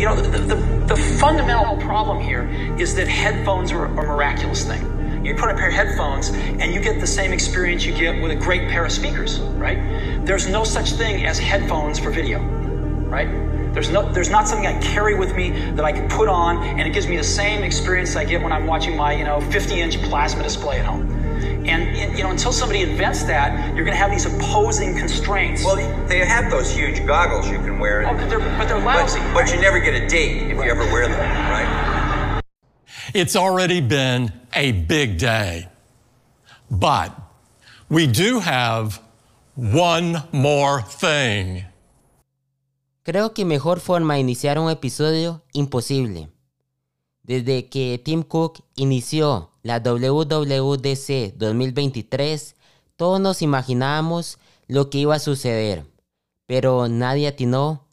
You know, the, the, the fundamental problem here is that headphones are a miraculous thing. You put a pair of headphones and you get the same experience you get with a great pair of speakers, right? There's no such thing as headphones for video, right? There's, no, there's not something I carry with me that I can put on and it gives me the same experience I get when I'm watching my, you know, 50 inch plasma display at home. And you know, until somebody invents that, you're going to have these opposing constraints. Well, they have those huge goggles you can wear. Oh, but they're, but they're lousy. But, but you never get a date if right. you ever wear them, right? It's already been a big day. But we do have one more thing. Creo que mejor forma de iniciar un episodio imposible. Desde que Tim Cook inició la WWDC 2023, todos nos imaginábamos lo que iba a suceder, pero nadie atinó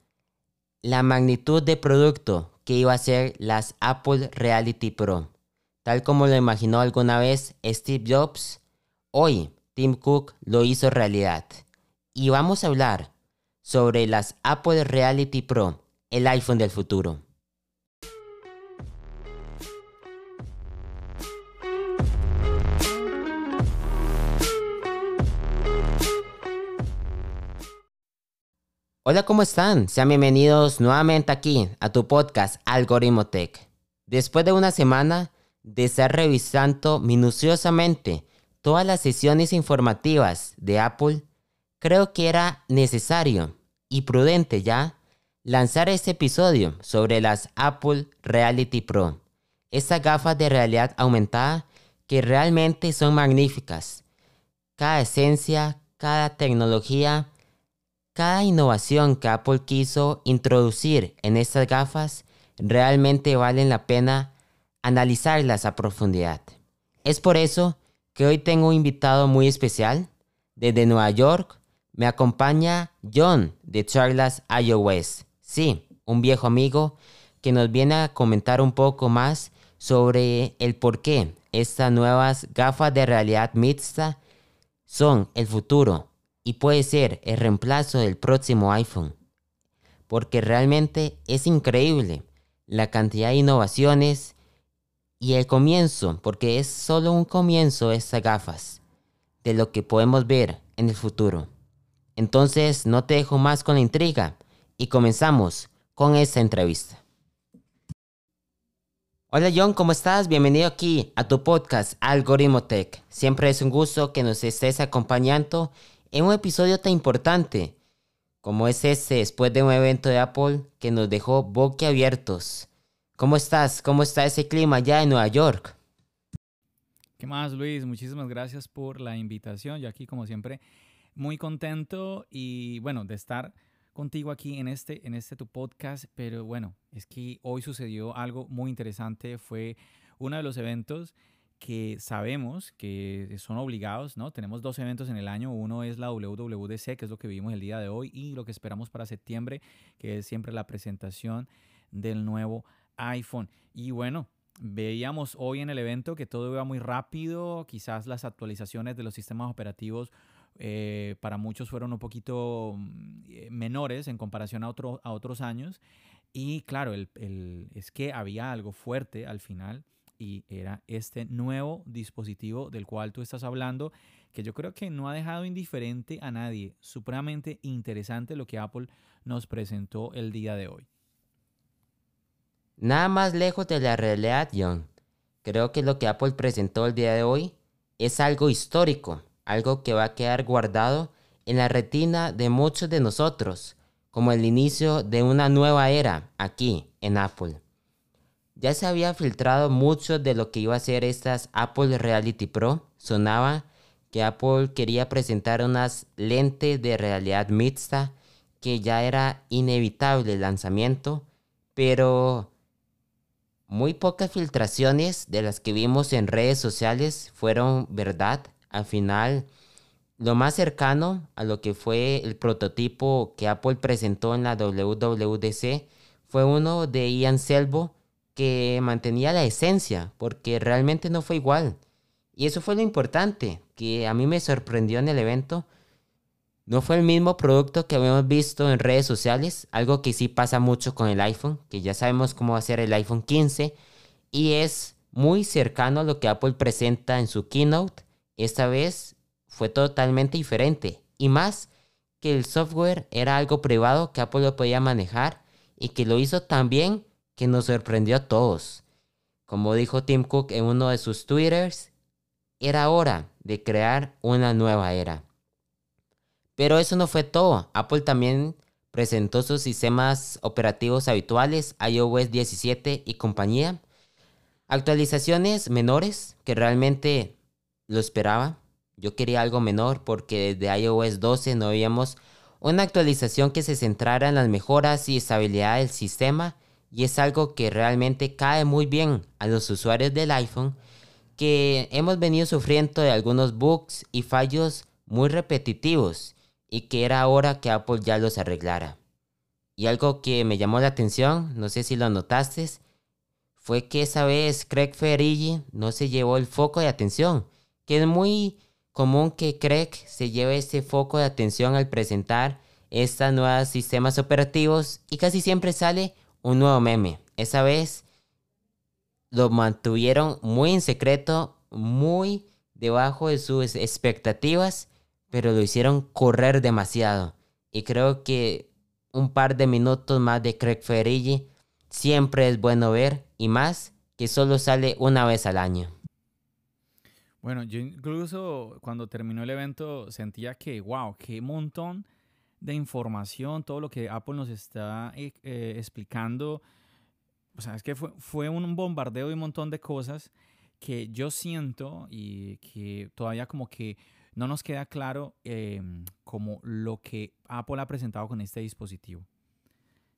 la magnitud de producto que iba a ser las Apple Reality Pro. Tal como lo imaginó alguna vez Steve Jobs, hoy Tim Cook lo hizo realidad. Y vamos a hablar sobre las Apple Reality Pro, el iPhone del futuro. Hola, ¿cómo están? Sean bienvenidos nuevamente aquí a tu podcast Algoritmo Tech. Después de una semana de estar revisando minuciosamente todas las sesiones informativas de Apple, creo que era necesario y prudente ya lanzar este episodio sobre las Apple Reality Pro, estas gafas de realidad aumentada que realmente son magníficas. Cada esencia, cada tecnología, cada innovación que Apple quiso introducir en estas gafas realmente valen la pena analizarlas a profundidad. Es por eso que hoy tengo un invitado muy especial. Desde Nueva York me acompaña John de Charlas iOS. Sí, un viejo amigo que nos viene a comentar un poco más sobre el por qué estas nuevas gafas de realidad mixta son el futuro y puede ser el reemplazo del próximo iPhone. Porque realmente es increíble la cantidad de innovaciones y el comienzo, porque es solo un comienzo estas gafas, de lo que podemos ver en el futuro. Entonces no te dejo más con la intriga y comenzamos con esta entrevista. Hola John, ¿cómo estás? Bienvenido aquí a tu podcast Algoritmo Tech. Siempre es un gusto que nos estés acompañando en un episodio tan importante como es este después de un evento de Apple que nos dejó boquiabiertos. ¿Cómo estás? ¿Cómo está ese clima allá en Nueva York? ¿Qué más, Luis? Muchísimas gracias por la invitación. Yo aquí, como siempre, muy contento y bueno, de estar contigo aquí en este, en este tu podcast. Pero bueno, es que hoy sucedió algo muy interesante. Fue uno de los eventos que sabemos que son obligados, ¿no? Tenemos dos eventos en el año, uno es la WWDC, que es lo que vivimos el día de hoy, y lo que esperamos para septiembre, que es siempre la presentación del nuevo iPhone. Y bueno, veíamos hoy en el evento que todo iba muy rápido, quizás las actualizaciones de los sistemas operativos eh, para muchos fueron un poquito mm, eh, menores en comparación a, otro, a otros años. Y claro, el, el, es que había algo fuerte al final y era este nuevo dispositivo del cual tú estás hablando, que yo creo que no ha dejado indiferente a nadie. Supremamente interesante lo que Apple nos presentó el día de hoy. Nada más lejos de la realidad, John. Creo que lo que Apple presentó el día de hoy es algo histórico, algo que va a quedar guardado en la retina de muchos de nosotros, como el inicio de una nueva era aquí en Apple. Ya se había filtrado mucho de lo que iba a ser estas Apple Reality Pro. Sonaba que Apple quería presentar unas lentes de realidad mixta, que ya era inevitable el lanzamiento, pero muy pocas filtraciones de las que vimos en redes sociales fueron verdad. Al final, lo más cercano a lo que fue el prototipo que Apple presentó en la WWDC fue uno de Ian Selvo, que mantenía la esencia, porque realmente no fue igual. Y eso fue lo importante, que a mí me sorprendió en el evento, No fue el mismo producto que habíamos visto en redes sociales, algo que sí pasa mucho con el iPhone, que ya sabemos cómo va a ser el iPhone 15 y es muy cercano a lo que Apple presenta en su keynote. Esta vez fue totalmente diferente y más que el software era algo privado que Apple lo podía manejar y que lo hizo tan bien que nos sorprendió a todos. Como dijo Tim Cook en uno de sus twitters, era hora de crear una nueva era. Pero eso no fue todo. Apple también presentó sus sistemas operativos habituales, iOS 17 y compañía. Actualizaciones menores que realmente lo esperaba. Yo quería algo menor porque desde iOS 12 no veíamos una actualización que se centrara en las mejoras y estabilidad del sistema y es algo que realmente cae muy bien a los usuarios del iPhone que hemos venido sufriendo de algunos bugs y fallos muy repetitivos y que era hora que Apple ya los arreglara. Y algo que me llamó la atención, no sé si lo notaste, fue que esa vez Craig Ferriggi no se llevó el foco de atención, que es muy común que Craig se lleve ese foco de atención al presentar estos nuevos sistemas operativos y casi siempre sale un nuevo meme. Esa vez lo mantuvieron muy en secreto, muy debajo de sus expectativas, pero lo hicieron correr demasiado. Y creo que un par de minutos más de Craig Ferriggi siempre es bueno ver y más que solo sale una vez al año. Bueno, yo incluso cuando terminó el evento sentía que, wow, qué montón de información, todo lo que Apple nos está eh, eh, explicando. O sea, es que fue, fue un bombardeo de un montón de cosas que yo siento y que todavía como que no nos queda claro em, como lo que Apple ha presentado con este dispositivo.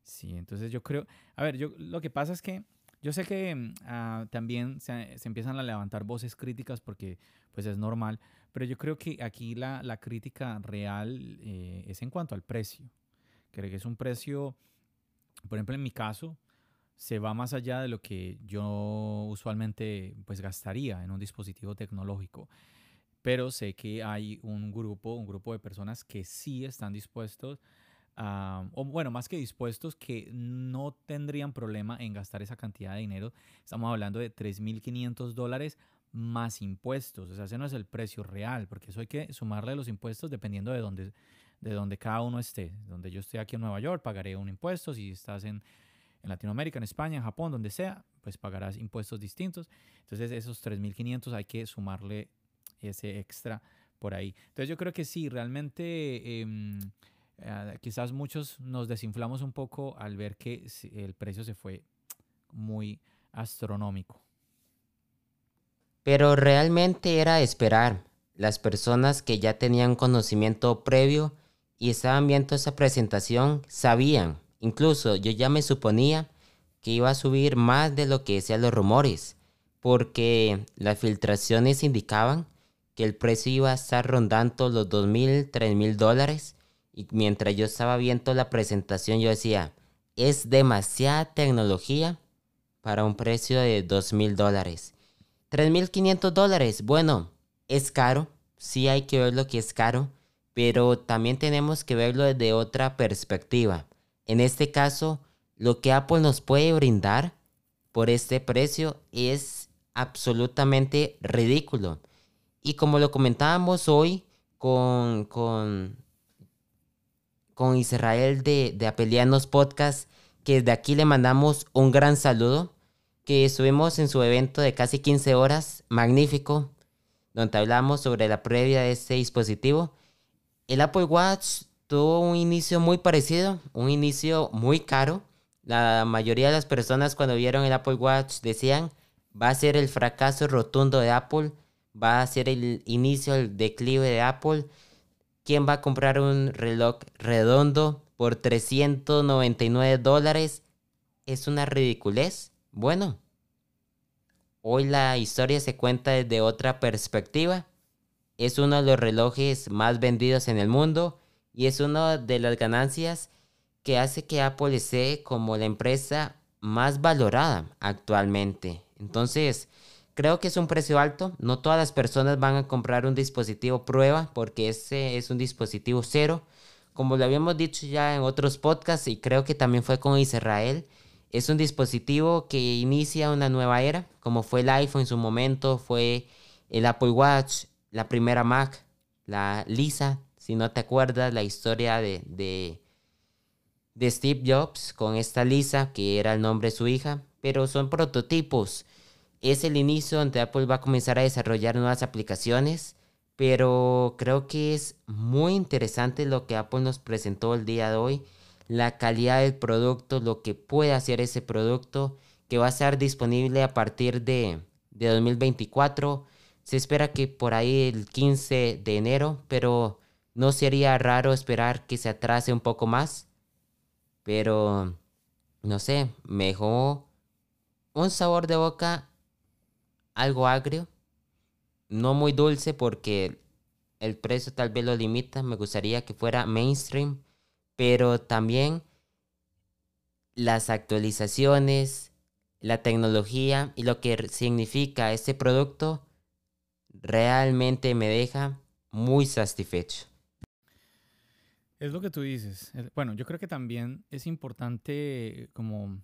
Sí, entonces yo creo, a ver, yo lo que pasa es que yo sé que ah, también se, empiezan a levantar voces críticas porque pues es normal, pero yo creo que aquí la, la crítica real eh, es en cuanto al precio. Creo que es un precio, por ejemplo en mi caso, se va más allá de lo que yo usualmente pues gastaría en un dispositivo tecnológico. Pero sé que hay un grupo, un grupo de personas que sí están dispuestos o bueno, más que dispuestos, que no tendrían problema en gastar esa cantidad de dinero. Estamos hablando de 3.500 dólares más impuestos. O sea, ese no es el precio real, porque eso hay que sumarle los impuestos dependiendo de dónde, de donde cada uno esté. Donde yo esté aquí en Nueva York, pagaré un impuesto. Si estás en, en Latinoamérica, en España, en Japón, donde sea, pues pagarás impuestos distintos. Entonces, esos 3.500 hay que sumarle ese extra por ahí. Entonces, yo creo que sí, realmente... Em, eh, quizás muchos nos desinflamos un poco al ver que el precio se fue muy astronómico. Pero realmente era esperar. Las personas que ya tenían conocimiento previo y estaban viendo esa presentación sabían, incluso yo ya me suponía que iba a subir más de lo que decían los rumores, porque las filtraciones indicaban que el precio iba a estar rondando los 2.000, 3.000 dólares y mientras yo estaba viendo la presentación, yo decía, es demasiada tecnología para un precio de dos mil dólares. 3.500 dólares, bueno, es caro, sí hay que ver lo que es caro, pero también tenemos que verlo desde otra perspectiva. En este caso, lo que Apple nos puede brindar por este precio es absolutamente ridículo. Y como lo comentábamos hoy con, con con Israel de, de Apelianos Podcast, que desde aquí le mandamos un gran saludo, que estuvimos en su evento de casi 15 horas, magnífico, donde hablamos sobre la previa de este dispositivo. El Apple Watch tuvo un inicio muy parecido, un inicio muy caro. La mayoría de las personas cuando vieron el Apple Watch decían, va a ser el fracaso rotundo de Apple, va a ser el inicio del declive de Apple ¿Quién va a comprar un reloj redondo por 399 dólares? Es una ridiculez. Bueno, hoy la historia se cuenta desde otra perspectiva. Es uno de los relojes más vendidos en el mundo y es una de las ganancias que hace que Apple esté como la empresa más valorada actualmente. Entonces, Creo que es un precio alto. No todas las personas van a comprar un dispositivo prueba porque ese es un dispositivo cero. Como lo habíamos dicho ya en otros podcasts y creo que también fue con Israel, es un dispositivo que inicia una nueva era, como fue el iPhone en su momento, fue el Apple Watch, la primera Mac, la Lisa, si no te acuerdas, la historia de, de, Steve Jobs con esta Lisa, que era el nombre de su hija, pero son prototipos. Es el inicio donde Apple va a comenzar a desarrollar nuevas aplicaciones, pero creo que es muy interesante lo que Apple nos presentó el día de hoy la calidad del producto, lo que puede hacer ese producto, que va a estar disponible a partir de, 2024. Se espera que por ahí el 15 de enero, pero no sería raro esperar que se atrase un poco más. Pero, no sé, mejor un sabor de boca algo agrio, no muy dulce porque el precio tal vez lo limita. Me gustaría que fuera mainstream pero también las actualizaciones, la tecnología y lo que significa este producto realmente me deja muy satisfecho. Es lo que tú dices. Bueno, yo creo que también es importante como,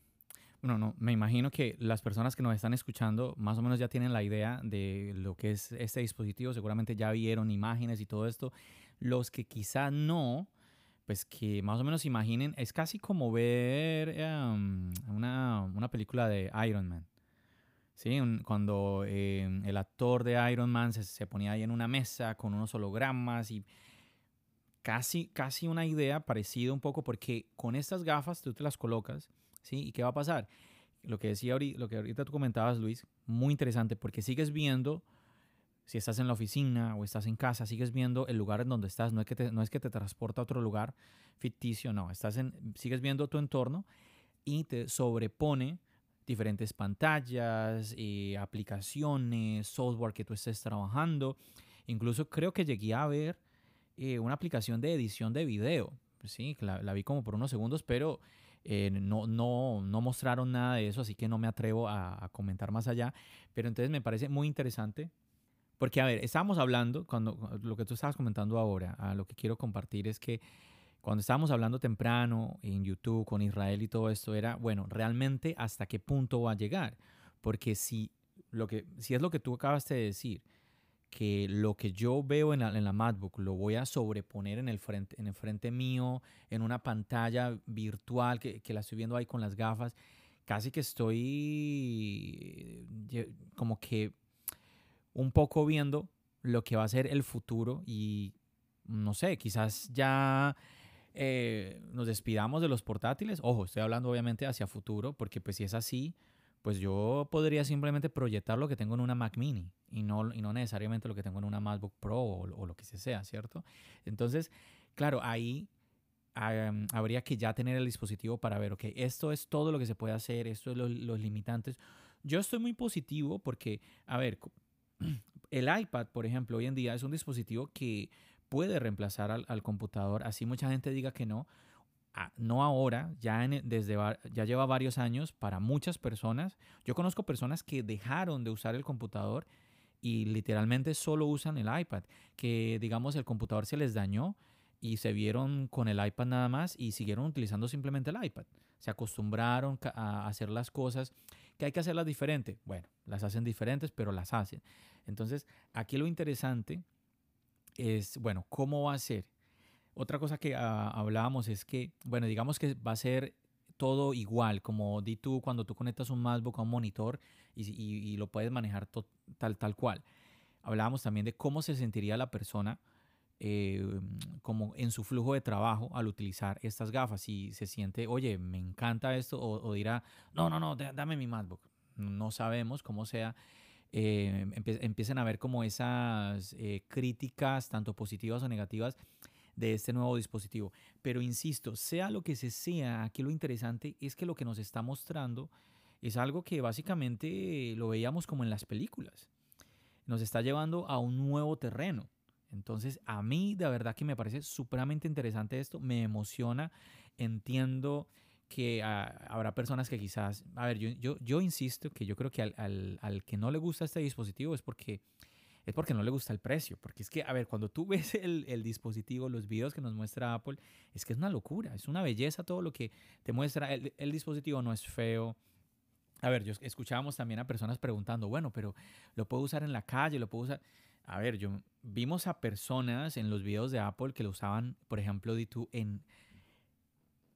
bueno, no, me imagino que las personas que nos están escuchando más o menos ya tienen la idea de lo que es este dispositivo, seguramente ya vieron imágenes y todo esto. Los que quizá no, pues que más o menos imaginen, es casi como ver em, una, una, película de Iron Man. ¿Sí? cuando em, el actor de Iron Man se, se, ponía ahí en una mesa con unos hologramas y casi, casi una idea parecida un poco porque con estas gafas tú te las colocas, ¿sí? ¿Y qué va a pasar? Lo que decía ahorita, lo que ahorita tú comentabas, Luis, muy interesante porque sigues viendo si estás en la oficina o estás en casa, sigues viendo el lugar en donde estás. No es que te, no es que te transporta a otro lugar ficticio, no. Estás en, sigues viendo tu entorno y te sobrepone diferentes pantallas, eh, aplicaciones, software que tú estés trabajando. Incluso creo que llegué a ver eh, una aplicación de edición de video. Sí, la, vi como por unos segundos, pero eh, no, no, no mostraron nada de eso, así que no me atrevo a, a comentar más allá. Pero entonces me parece muy interesante porque, a ver, estábamos hablando, cuando lo que tú estabas comentando ahora, a lo que quiero compartir es que cuando estábamos hablando temprano en YouTube con Israel y todo esto, era, bueno, realmente hasta qué punto va a llegar. Porque si, lo que, si es lo que tú acabas de decir, que lo que yo veo en la, en la MacBook lo voy a sobreponer en el, frente, en el frente mío, en una pantalla virtual que, que la estoy viendo ahí con las gafas, casi que estoy eh, como que un poco viendo lo que va a ser el futuro y no sé, quizás ya eh, nos despidamos de los portátiles. Ojo, estoy hablando obviamente hacia futuro, porque pues si es así, pues yo podría simplemente proyectar lo que tengo en una Mac mini y no, y no necesariamente lo que tengo en una MacBook Pro o, lo que sea, ¿cierto? Entonces, claro, ahí habría que ya tener el dispositivo para ver, ok, esto es todo lo que se puede hacer, esto es los limitantes. Yo estoy muy positivo porque, a ver, el iPad, por ejemplo, hoy en día es un dispositivo que puede reemplazar al, computador, así mucha gente diga que no. Ah, no ahora, ya, desde, ya lleva varios años para muchas personas. Yo conozco personas que dejaron de usar el computador y literalmente solo usan el iPad, que digamos el computador se les dañó y se vieron con el iPad nada más y siguieron utilizando simplemente el iPad. Se acostumbraron a hacer las cosas que hay que hacerlas diferentes. Bueno, las hacen diferentes, pero las hacen. Entonces, aquí lo interesante es, bueno, ¿cómo va a ser? Otra cosa que ah, hablábamos es que, bueno, digamos que va a ser todo igual, como di tú cuando tú conectas un MacBook a un monitor y, lo puedes manejar tal, tal cual. Hablábamos también de cómo se sentiría la persona eh, como en su flujo de trabajo al utilizar estas gafas. Si se siente, oye, me encanta esto, o, dirá, no, no, no, dame mi MacBook. No sabemos cómo sea. Eh, empiecen a ver como esas eh, críticas, tanto positivas o negativas, de este nuevo dispositivo. Pero insisto, sea lo que se sea, aquí lo interesante es que lo que nos está mostrando es algo que básicamente lo veíamos como en las películas. Nos está llevando a un nuevo terreno. Entonces, a mí de verdad que me parece supremamente interesante esto, me emociona, entiendo que ah, habrá personas que quizás, a ver, yo, insisto que yo creo que al, que no le gusta este dispositivo es porque, es porque no le gusta el precio, porque es que, a ver, cuando tú ves el, el dispositivo, los videos que nos muestra Apple, es que es una locura, es una belleza todo lo que te muestra, el, el dispositivo no es feo, a ver, yo escuchábamos también a personas preguntando, bueno, pero lo puedo usar en la calle, lo puedo usar. A ver, yo vimos a personas en los videos de Apple que lo usaban, por ejemplo, D2 en,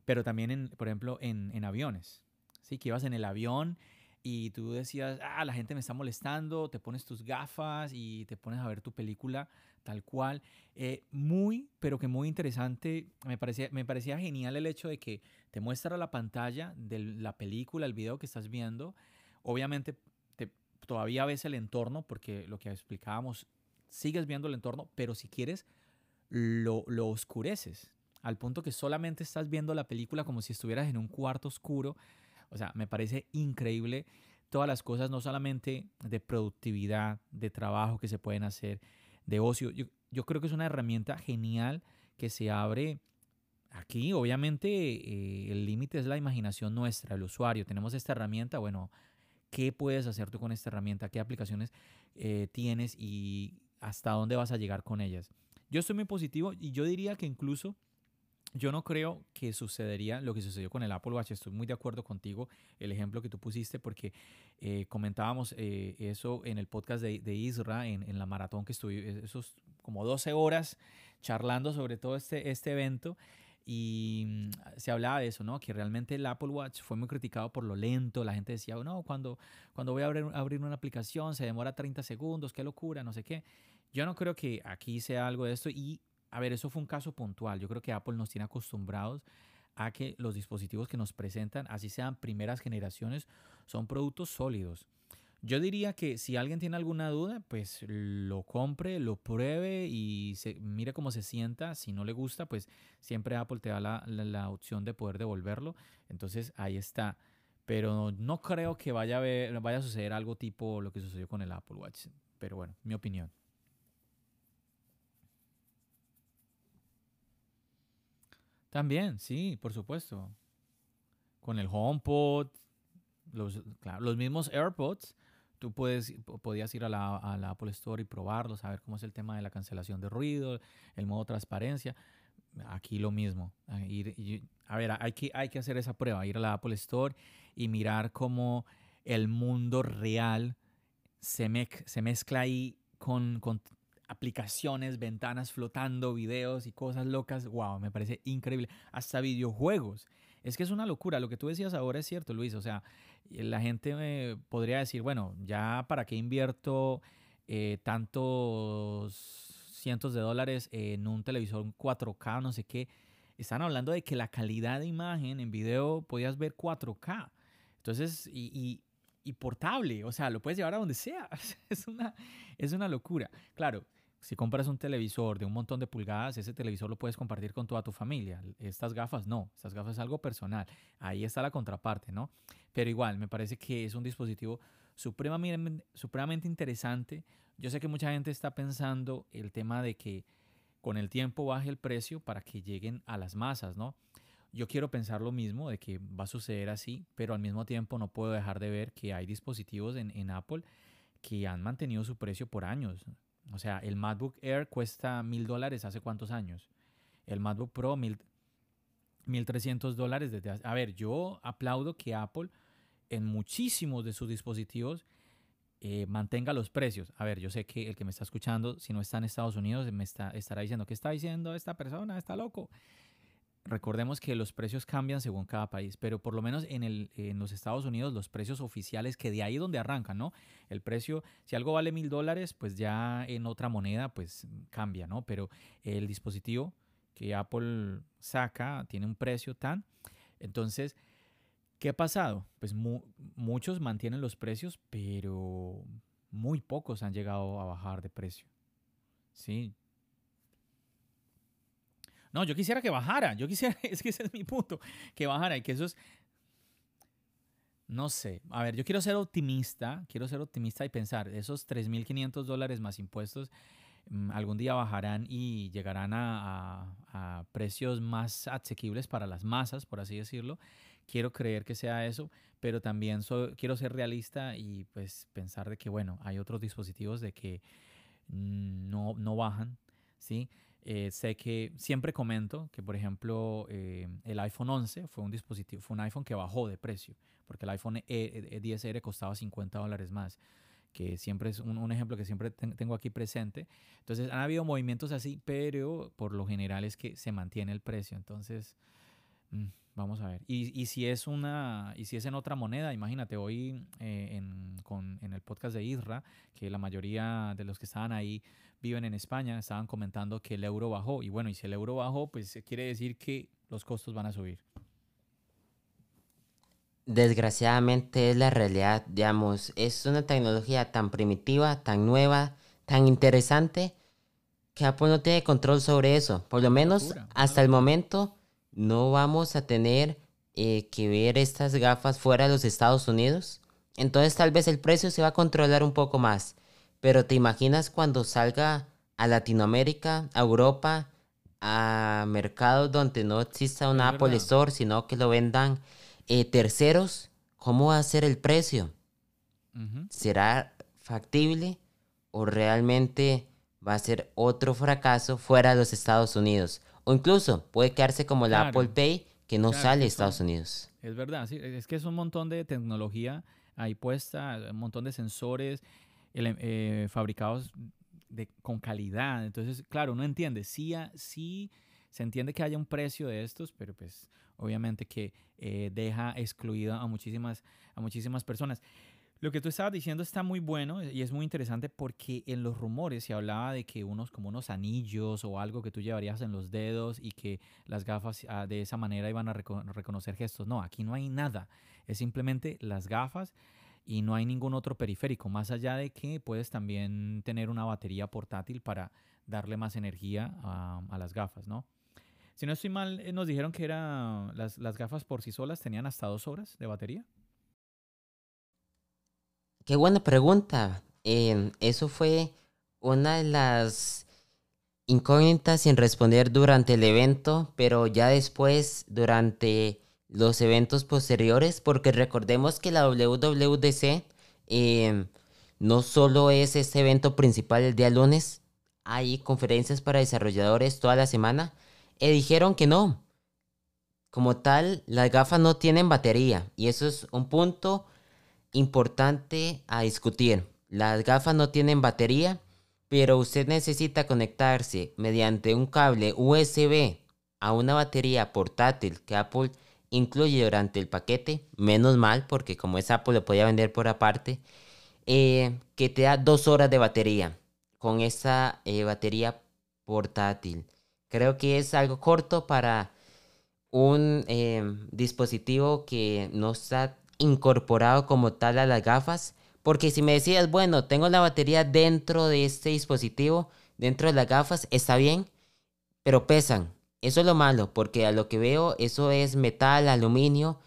pero también en, por ejemplo, en, en aviones. Sí, que ibas en el avión y tú decías, ah, la gente me está molestando, te pones tus gafas y te pones a ver tu película tal cual. Eh, muy, pero que muy interesante. Me parecía, me parecía genial el hecho de que te muestra la pantalla de la película, el video que estás viendo. Obviamente te, todavía ves el entorno, porque lo que explicábamos, sigues viendo el entorno, pero si quieres, lo, lo oscureces. Al punto que solamente estás viendo la película como si estuvieras en un cuarto oscuro o sea, me parece increíble todas las cosas, no solamente de productividad, de trabajo que se pueden hacer, de ocio. Yo, creo que es una herramienta genial que se abre aquí. Obviamente eh, el límite es la imaginación nuestra, el usuario. Tenemos esta herramienta, bueno, ¿qué puedes hacer tú con esta herramienta? ¿Qué aplicaciones eh, tienes y hasta dónde vas a llegar con ellas? Yo estoy muy positivo y yo diría que incluso yo no creo que sucedería lo que sucedió con el Apple Watch. Estoy muy de acuerdo contigo, el ejemplo que tú pusiste, porque eh, comentábamos eh, eso en el podcast de, de Isra, en, la maratón que estuve, esos como 12 horas charlando sobre todo este, este evento. Y mm, se hablaba de eso, ¿no? Que realmente el Apple Watch fue muy criticado por lo lento. La gente decía, no, cuando, cuando voy a abrir, abrir una aplicación se demora 30 segundos, qué locura, no sé qué. Yo no creo que aquí sea algo de esto. Y a ver, eso fue un caso puntual. Yo creo que Apple nos tiene acostumbrados a que los dispositivos que nos presentan, así sean primeras generaciones, son productos sólidos. Yo diría que si alguien tiene alguna duda, pues lo compre, lo pruebe y se, mire cómo se sienta. Si no le gusta, pues siempre Apple te da la, la, opción de poder devolverlo. Entonces ahí está. Pero no creo que vaya a, vaya a suceder algo tipo lo que sucedió con el Apple Watch. Pero bueno, mi opinión. También, sí, por supuesto. Con el HomePod, los, los mismos AirPods, tú puedes, podías ir a la, Apple Store y probarlos, a ver cómo es el tema de la cancelación de ruido, el modo transparencia. Aquí lo mismo. a ver, hay que, hay que hacer esa prueba, ir a la Apple Store y mirar cómo el mundo real se, se mezcla ahí con, con, aplicaciones, ventanas flotando, videos y cosas locas. Wow, me parece increíble. Hasta videojuegos. Es que es una locura. Lo que tú decías ahora es cierto, Luis. O sea, la gente me podría decir, bueno, ya para qué invierto eh, tantos cientos de dólares en un televisor 4K, no sé qué. Están hablando de que la calidad de imagen en video podías ver 4K. Entonces, y, y portable, o sea, lo puedes llevar a donde sea. Es una, es una locura. Claro, si compras un televisor de un montón de pulgadas, ese televisor lo puedes compartir con toda tu familia. Estas gafas no, estas gafas es algo personal. Ahí está la contraparte, ¿no? Pero igual, me parece que es un dispositivo supremamente, interesante. Yo sé que mucha gente está pensando el tema de que con el tiempo baje el precio para que lleguen a las masas, ¿no? Yo quiero pensar lo mismo, de que va a suceder así, pero al mismo tiempo no puedo dejar de ver que hay dispositivos en Apple que han mantenido su precio por años. O sea, el MacBook Air cuesta mil dólares hace cuántos años. El MacBook Pro mil, 1300 dólares desde. A ver, yo aplaudo que Apple en muchísimos de sus dispositivos eh, mantenga los precios. A ver, yo sé que el que me está escuchando, si no está en Estados Unidos, me está, estará diciendo, ¿qué está diciendo esta persona? Está loco. Recordemos que los precios cambian según cada país, pero por lo menos en, el, en los Estados Unidos los precios oficiales, que de ahí donde arrancan, ¿no? El precio, si algo vale mil dólares, pues ya en otra moneda, pues cambia, ¿no? Pero el dispositivo que Apple saca tiene un precio tan... Entonces, ¿qué ha pasado? Pues muchos mantienen los precios, pero muy pocos han llegado a bajar de precio. Sí, no, yo quisiera que bajara. Yo quisiera, es que ese es mi punto, que bajara y que eso es... No sé, a ver, yo quiero ser optimista, quiero ser optimista y pensar, esos 3.500 dólares más impuestos mm, algún día bajarán y llegarán a, precios más asequibles para las masas, por así decirlo, quiero creer que sea eso, pero también quiero ser realista y pues pensar de que, bueno, hay otros dispositivos de que no, no bajan, ¿sí? Eh, sé que siempre comento que, por ejemplo, eh, el iPhone 11 fue un dispositivo, fue un iPhone que bajó de precio, porque el iPhone e, 10R e costaba 50 dólares más, que siempre es un, ejemplo que siempre tengo aquí presente. Entonces, han habido movimientos así, pero por lo general es que se mantiene el precio. Entonces, mm, Vamos a ver. Y, si es una, y si es en otra moneda, imagínate, hoy eh, en, con, en el podcast de Isra, que la mayoría de los que estaban ahí viven en España, estaban comentando que el euro bajó. Y bueno, y si el euro bajó, pues quiere decir que los costos van a subir. Desgraciadamente es la realidad, digamos, es una tecnología tan primitiva, tan nueva, tan interesante, que Apple no tiene control sobre eso. Por lo menos hasta el momento no vamos a tener eh, que ver estas gafas fuera de los Estados Unidos. Entonces tal vez el precio se va a controlar un poco más. Pero te imaginas cuando salga a Latinoamérica, a Europa, a mercados donde no exista un Apple Store, sino que lo vendan eh, terceros, ¿cómo va a ser el precio? ¿Será factible o realmente va a ser otro fracaso fuera de los Estados Unidos? O incluso puede quedarse como la Apple Pay que no sale de Estados Unidos. Es verdad, sí, es que es un montón de tecnología ahí puesta, un montón de sensores eh, fabricados de, con calidad. Entonces, claro, uno entiende, sí, sí se entiende que haya un precio de estos, pero pues obviamente que eh, deja excluida a muchísimas, a muchísimas personas. Lo que tú estabas diciendo está muy bueno y es muy interesante porque en los rumores se hablaba de que unos como unos anillos o algo que tú llevarías en los dedos y que las gafas ah, de esa manera iban a reconocer gestos. No, aquí no hay nada. Es simplemente las gafas y no hay ningún otro periférico, más allá de que puedes también tener una batería portátil para darle más energía a, las gafas, ¿no? Si no estoy mal, eh, nos dijeron que era, las, las gafas por sí solas tenían hasta dos horas de batería. Qué buena pregunta. Em, eso fue una de las incógnitas sin responder durante el evento, pero ya después, durante los eventos posteriores, porque recordemos que la WWDC em, no solo es este evento principal el día lunes, hay conferencias para desarrolladores toda la semana, y dijeron que no. Como tal, las gafas no tienen batería, y eso es un punto importante a discutir. Las gafas no tienen batería, pero usted necesita conectarse mediante un cable USB a una batería portátil que Apple incluye durante el paquete. Menos mal, porque como es Apple lo podía vender por aparte. Eh, que te da dos horas de batería con esa eh, batería portátil. Creo que es algo corto para un eh, dispositivo que no está incorporado como tal a las gafas. Porque si me decías, bueno, tengo la batería dentro de este dispositivo, dentro de las gafas, está bien, pero pesan. Eso es lo malo, porque a lo que veo, eso es metal, aluminio,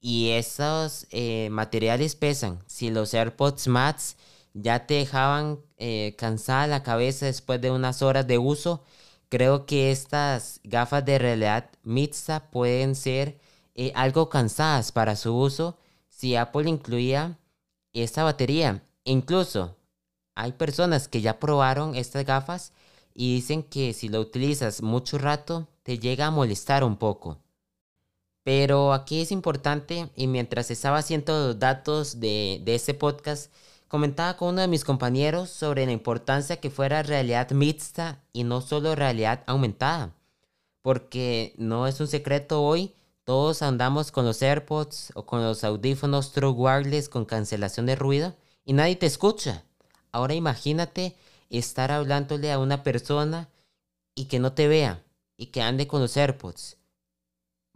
y esos eh, materiales pesan. Si los AirPods Max ya te dejaban eh, cansada la cabeza después de unas horas de uso, creo que estas gafas de realidad mixta pueden ser eh, algo cansadas para su uso si Apple incluía esta batería. Incluso hay personas que ya probaron estas gafas y dicen que si lo utilizas mucho rato te llega a molestar un poco. Pero aquí es importante y mientras estaba haciendo los datos de, de este podcast, comentaba con uno de mis compañeros sobre la importancia que fuera realidad mixta y no solo realidad aumentada. Porque no es un secreto hoy todos andamos con los AirPods o con los audífonos True Wireless con cancelación de ruido y nadie te escucha. Ahora imagínate estar hablándole a una persona y que no te vea y que ande con los AirPods.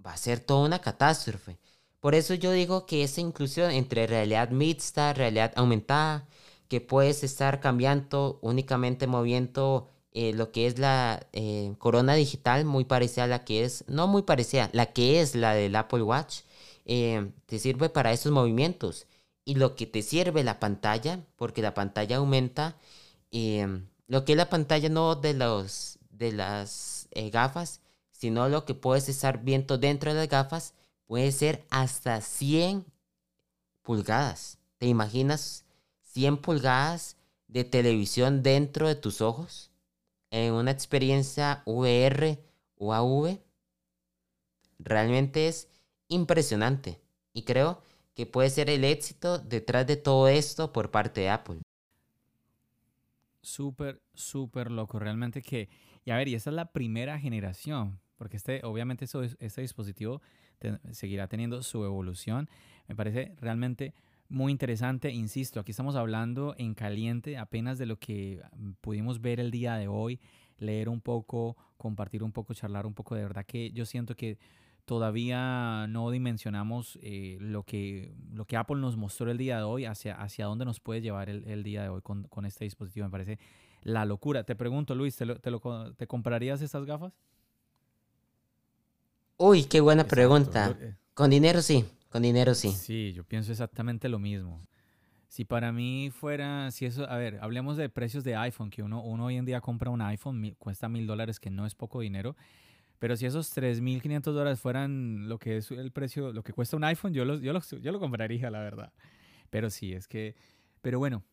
Va a ser toda una catástrofe. Por eso yo digo que esa inclusión entre realidad mixta, realidad aumentada, que puedes estar cambiando únicamente moviendo eh, lo que es la eh, corona digital, muy parecida a la que es, no muy parecida, la que es la del Apple Watch, eh, te sirve para esos movimientos. Y lo que te sirve la pantalla, porque la pantalla aumenta, lo que es la pantalla no de, los, de las gafas, sino lo que puedes estar viendo dentro de las gafas, puede ser hasta 100 pulgadas. ¿Te imaginas 100 pulgadas de televisión dentro de tus ojos? En una experiencia VR o AV. Realmente es impresionante. Y creo que puede ser el éxito detrás de todo esto por parte de Apple. Súper, súper loco. Realmente que... Y a ver, y esta es la primera generación. Porque este, obviamente este dispositivo seguirá teniendo su evolución. Me parece realmente muy interesante. Insisto, aquí estamos hablando en caliente apenas de lo que mm, pudimos ver el día de hoy, leer un poco, compartir un poco, charlar un poco. De verdad que yo siento que todavía no dimensionamos eh, lo, que, lo que Apple nos mostró el día de hoy, hacia, hacia dónde nos puede llevar el, día de hoy con, con, este dispositivo. Me parece la locura. Te pregunto, Luis, ¿te, te, lo, ¿te comprarías estas gafas? Uy, qué buena pregunta. Eh. Con dinero sí, con dinero sí. Sí, yo pienso exactamente lo mismo. Si para mí fuera, si eso, a ver, hablemos de precios de iPhone, que uno, uno hoy en día compra un iPhone, cuesta mil dólares, que no es poco dinero. Pero si esos 3.500 dólares fueran lo que es el precio, lo que cuesta un iPhone, yo lo, yo, lo, yo lo compraría, la verdad. Pero sí, es que, pero bueno,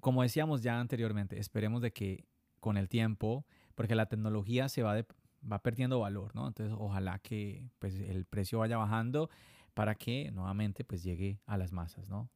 como decíamos ya anteriormente, esperemos de que con el tiempo, porque la tecnología se va, de, va perdiendo valor, ¿no? Entonces, ojalá que pues, el precio vaya bajando para que nuevamente pues, llegue a las masas, ¿no?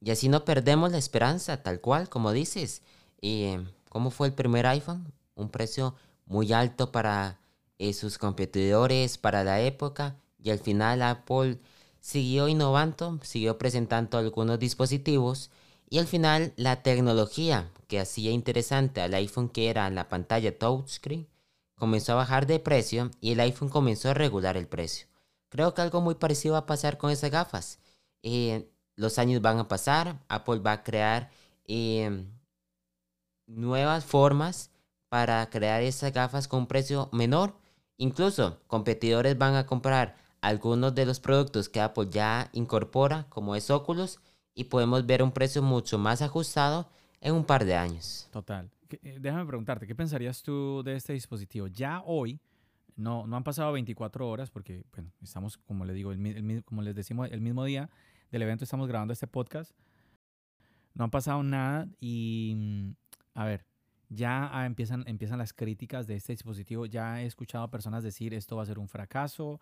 Y así no perdemos la esperanza, tal cual, como dices. ¿Y eh, cómo fue el primer iPhone? Un precio muy alto para eh, sus competidores, para la época. Y al final Apple siguió innovando, siguió presentando algunos dispositivos. Y al final la tecnología que hacía interesante al iPhone que era la pantalla touchscreen, comenzó a bajar de precio y el iPhone comenzó a regular el precio. Creo que algo muy parecido va a pasar con esas gafas. Eh, los años van a pasar, Apple va a crear eh, nuevas formas para crear esas gafas con un precio menor. Incluso competidores van a comprar algunos de los productos que Apple ya incorpora, como es Oculus, y podemos ver un precio mucho más ajustado en un par de años. Total. Eh, déjame preguntarte, ¿qué pensarías tú de este dispositivo? Ya hoy, no, no han pasado 24 horas porque, bueno, estamos, como les digo, el, como les decimos, el mismo día del evento estamos grabando este podcast. No han pasado nada y, mm, a ver, ya empiezan, empiezan las críticas de este dispositivo. Ya he escuchado a personas decir esto va a ser un fracaso,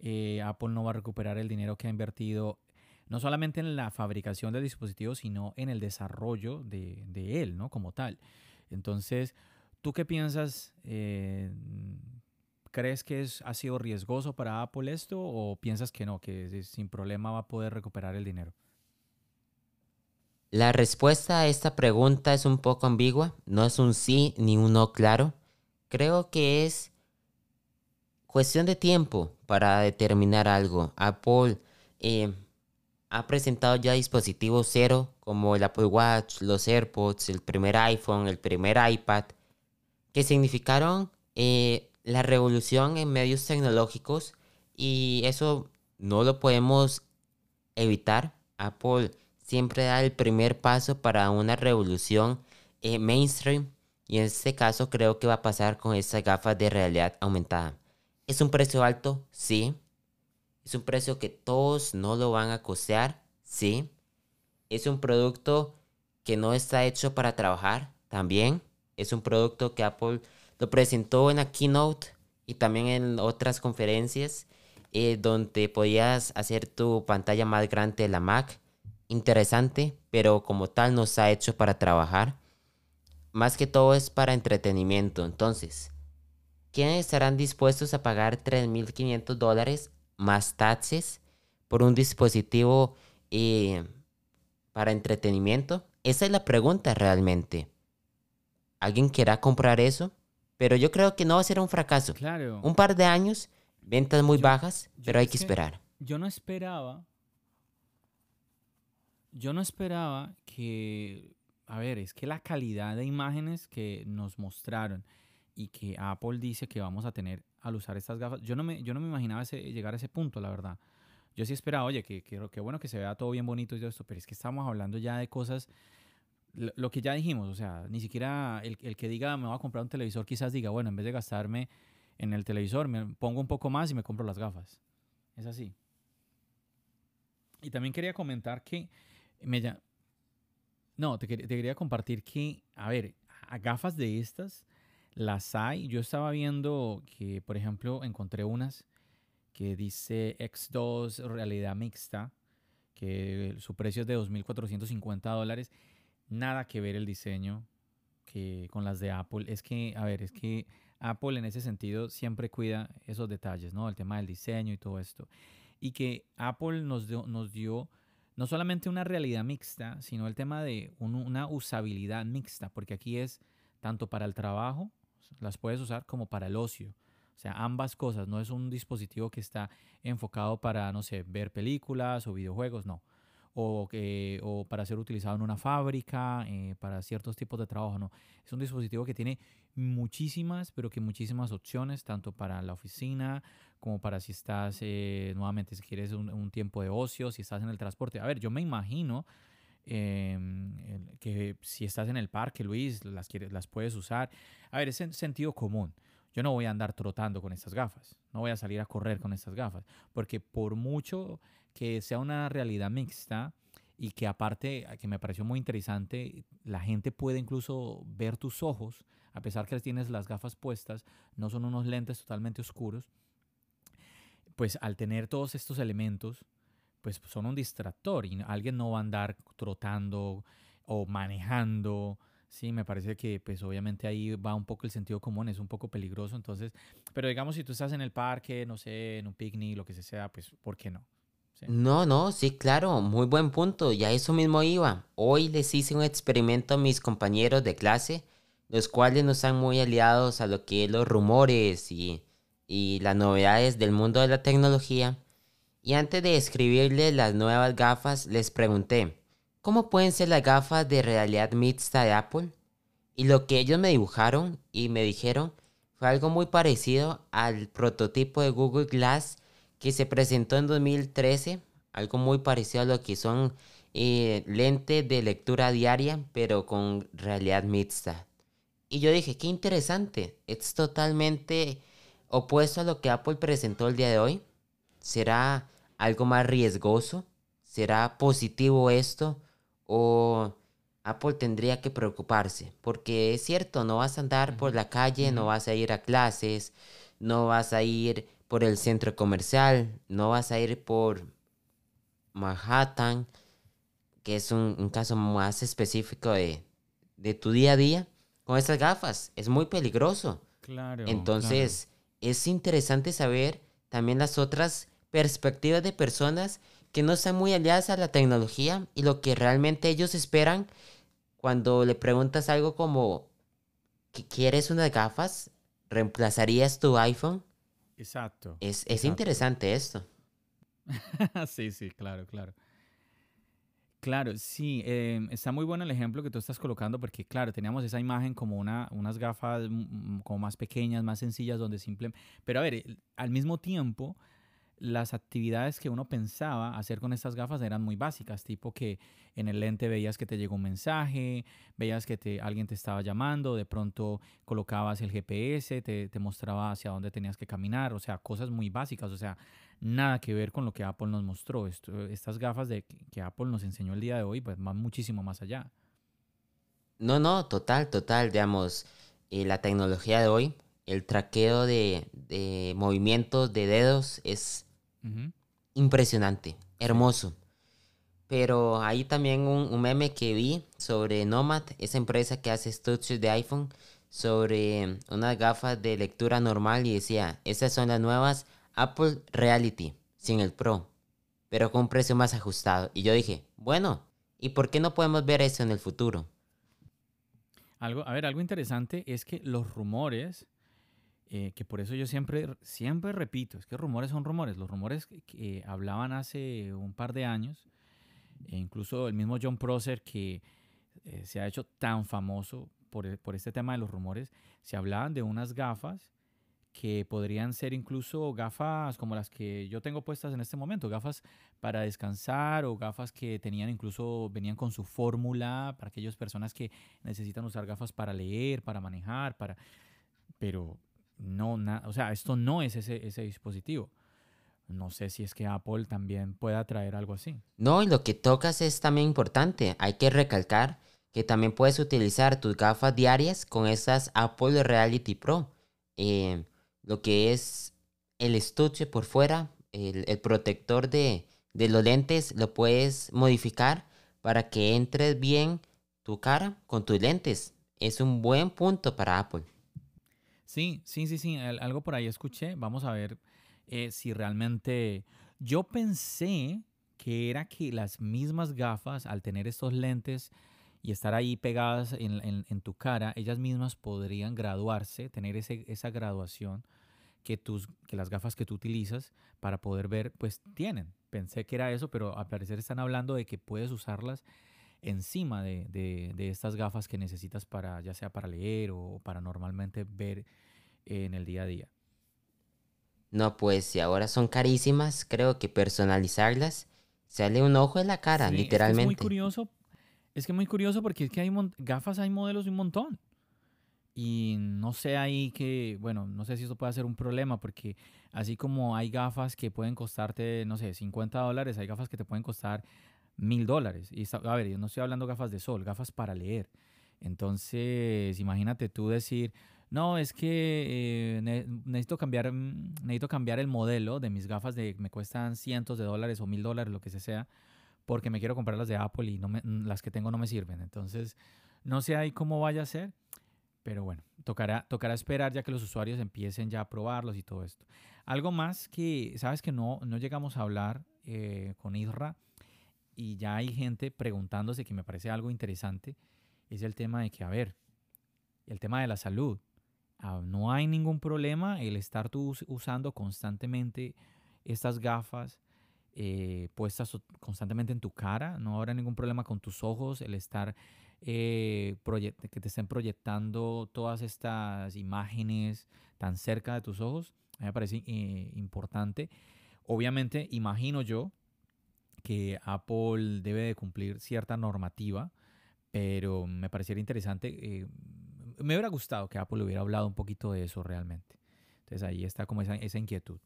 eh, Apple no va a recuperar el dinero que ha invertido no solamente en la fabricación del dispositivo, sino en el desarrollo de, de él, ¿no? Como tal. Entonces, ¿tú qué piensas? Eh, ¿Crees que es, ha sido riesgoso para Apple esto o piensas que no, que sin problema va a poder recuperar el dinero? La respuesta a esta pregunta es un poco ambigua, no es un sí ni un no claro. Creo que es cuestión de tiempo para determinar algo. Apple eh, ha presentado ya dispositivos cero como el Apple Watch, los AirPods, el primer iPhone, el primer iPad, que significaron eh, la revolución en medios tecnológicos y eso no lo podemos evitar. Apple siempre da el primer paso para una revolución eh, mainstream y en este caso creo que va a pasar con esas gafas de realidad aumentada. ¿Es un precio alto? Sí. Es un precio que todos no lo van a costear, sí. Es un producto que no está hecho para trabajar, también. Es un producto que Apple lo presentó en la keynote y también en otras conferencias eh, donde podías hacer tu pantalla más grande de la Mac. Interesante, pero como tal no está hecho para trabajar. Más que todo es para entretenimiento. Entonces, ¿quiénes estarán dispuestos a pagar 3.500 dólares más taxes por un dispositivo eh, para entretenimiento? Esa es la pregunta realmente. ¿Alguien querrá comprar eso? Pero yo creo que no va a ser un fracaso. Claro. Un par de años, ventas muy bajas, pero hay que esperar. Yo no esperaba. Yo no esperaba que. A ver, es que la calidad de imágenes que nos mostraron y que Apple dice que vamos a tener al usar estas gafas. Yo no me, yo no me imaginaba llegar a ese punto, la verdad. Yo sí esperaba, oye, que, que, bueno que se vea todo bien bonito y todo esto, pero es que estamos hablando ya de cosas, lo, que ya dijimos, o sea, ni siquiera el, el, que diga me voy a comprar un televisor quizás diga, bueno, en vez de gastarme en el televisor, me pongo un poco más y me compro las gafas. Es así. Y también quería comentar que me no, te, te, quería compartir que, a ver, a gafas de estas las hay. Yo estaba viendo que, por ejemplo, encontré unas que dice X2 realidad mixta, que su precio es de 2.450 dólares. Nada que ver el diseño que con las de Apple. Es que, a ver, es que Apple en ese sentido siempre cuida esos detalles, ¿no? El tema del diseño y todo esto. Y que Apple nos dio, nos dio no solamente una realidad mixta, sino el tema de una usabilidad mixta, porque aquí es tanto para el trabajo, las puedes usar como para el ocio. O sea, ambas cosas, no es un dispositivo que está enfocado para, no sé, ver películas o videojuegos, no. O, que, o para ser utilizado en una fábrica, eh, para ciertos tipos de trabajo, no. Es un dispositivo que tiene muchísimas, pero que muchísimas opciones, tanto para la oficina como para si estás, eh, nuevamente, si quieres un, tiempo de ocio, si estás en el transporte. A ver, yo me imagino em, que si estás en el parque, Luis, las, las puedes usar. A ver, es sentido común. Yo no voy a andar trotando con estas gafas, no voy a salir a correr con estas gafas, porque por mucho que sea una realidad mixta y que aparte, que me pareció muy interesante, la gente puede incluso ver tus ojos, a pesar que tienes las gafas puestas, no son unos lentes totalmente oscuros, pues al tener todos estos elementos, pues son un distractor y alguien no va a andar trotando o manejando. Sí, me parece que pues obviamente ahí va un poco el sentido común, es un poco peligroso, entonces, pero digamos si tú estás en el parque, no sé, en un picnic, lo que sea, pues ¿por qué no? No, no, sí, claro, muy buen punto, ya eso mismo iba. Hoy les hice un experimento a mis compañeros de clase, los cuales no están muy aliados a lo que es los rumores y y las novedades del mundo de la tecnología, y antes de escribirles las nuevas gafas les pregunté, ¿cómo pueden ser las gafas de realidad mixta de Apple? Y lo que ellos me dibujaron y me dijeron fue algo muy parecido al prototipo de Google Glass que se presentó en 2013, algo muy parecido a lo que son eh, lentes de lectura diaria, pero con realidad mixta. Y yo dije, qué interesante, es totalmente opuesto a lo que Apple presentó el día de hoy? ¿Será algo más riesgoso? ¿Será positivo esto? ¿O Apple tendría que preocuparse? Porque es cierto, no vas a andar por la calle, no vas a ir a clases, no vas a ir por el centro comercial, no vas a ir por Manhattan, que es un, caso más específico de, tu día a día, con estas gafas. Es muy peligroso. Claro. Entonces, es interesante saber también las otras perspectivas de personas que no están muy aliadas a la tecnología y lo que realmente ellos esperan cuando le preguntas algo como ¿quieres unas gafas? ¿Reemplazarías tu iPhone? Exacto. Es, interesante esto. sí, sí, claro, claro. Claro, sí, em, está muy bueno el ejemplo que tú estás colocando porque, claro, teníamos esa imagen como una, unas gafas mm, mm, como más pequeñas, más sencillas, donde simplemente... Pero a ver, al mismo tiempo, las actividades que uno pensaba hacer con estas gafas eran muy básicas, tipo que en el lente veías que te llegó un mensaje, veías que te, alguien te estaba llamando, de pronto colocabas el GPS, te, te mostraba hacia dónde tenías que caminar, o sea, cosas muy básicas, o sea, nada que ver con lo que Apple nos mostró. estas gafas de, que Apple nos enseñó el día de hoy, pues van muchísimo más allá. No, no, total, total. Digamos, eh, la tecnología de hoy, el traqueo de, movimientos de dedos es impresionante, hermoso. Pero hay también un, meme que vi sobre Nomad, esa empresa que hace estudios de iPhone, sobre unas gafas de lectura normal y decía, esas son las nuevas Apple Reality sin el Pro, pero con un precio más ajustado. Y yo dije, bueno, ¿y por qué no podemos ver eso en el futuro? Algo, a ver, algo interesante es que los rumores, eh, que por eso yo siempre, siempre repito, es que rumores son rumores. Los rumores que, hablaban hace un par de años, e incluso el mismo John Prosser que eh, se ha hecho tan famoso por, por este tema de los rumores, se hablaban de unas gafas que podrían ser incluso gafas como las que yo tengo puestas en este momento, gafas para descansar o gafas que tenían incluso, venían con su fórmula para aquellas personas que necesitan usar gafas para leer, para manejar, para... Pero no, o sea, esto no es ese, ese dispositivo. No sé si es que Apple también pueda traer algo así. No, y lo que tocas es también importante. Hay que recalcar que también puedes utilizar tus gafas diarias con esas Apple Reality Pro. Eh, lo que es el estuche por fuera, el, protector de, de, los lentes, lo puedes modificar para que entres bien tu cara con tus lentes. Es un buen punto para Apple. Sí, sí, sí, sí. Algo por ahí escuché. Vamos a ver eh, si realmente... Yo pensé que era que las mismas gafas, al tener estos lentes y estar ahí pegadas en, tu cara, ellas mismas podrían graduarse, tener esa graduación que, tus, que las gafas que tú utilizas para poder ver, pues tienen. Pensé que era eso, pero al parecer están hablando de que puedes usarlas encima de, de, estas gafas que necesitas para, ya sea para leer o para normalmente ver en el día a día. No, pues si ahora son carísimas, creo que personalizarlas sale un ojo en la cara, literalmente. Es, muy curioso, es que muy curioso porque es que hay gafas, hay modelos de un montón. Y no sé ahí que, bueno, no sé si eso puede ser un problema porque así como hay gafas que pueden costarte, no sé, 50 dólares, hay gafas que te pueden costar mil dólares. Y a ver, yo no estoy hablando gafas de sol, gafas para leer. Entonces, imagínate tú decir, no, es que eh, necesito, cambiar, mm, necesito cambiar el modelo de mis gafas de me cuestan cientos de dólares o mil dólares, lo que sea, porque me quiero comprar las de Apple y no me, mm, las que tengo no me sirven. Entonces, no sé ahí cómo vaya a ser, pero bueno, tocará, tocará esperar ya que los usuarios empiecen ya a probarlos y todo esto. Algo más que, sabes que no, no llegamos a hablar eh, con Isra y ya hay gente preguntándose que me parece algo interesante, es el tema de que, a ver, el tema de la salud. Ah, no hay ningún problema el estar tú usando constantemente estas gafas eh, puestas constantemente en tu cara. No habrá ningún problema con tus ojos, el estar eh, que te estén proyectando todas estas imágenes tan cerca de tus ojos. A mí me parece eh, importante. Obviamente, imagino yo que Apple debe de cumplir cierta normativa, pero me parecería interesante. Eh, me hubiera gustado que Apple hubiera hablado un poquito de eso realmente. Entonces ahí está como esa, esa inquietud.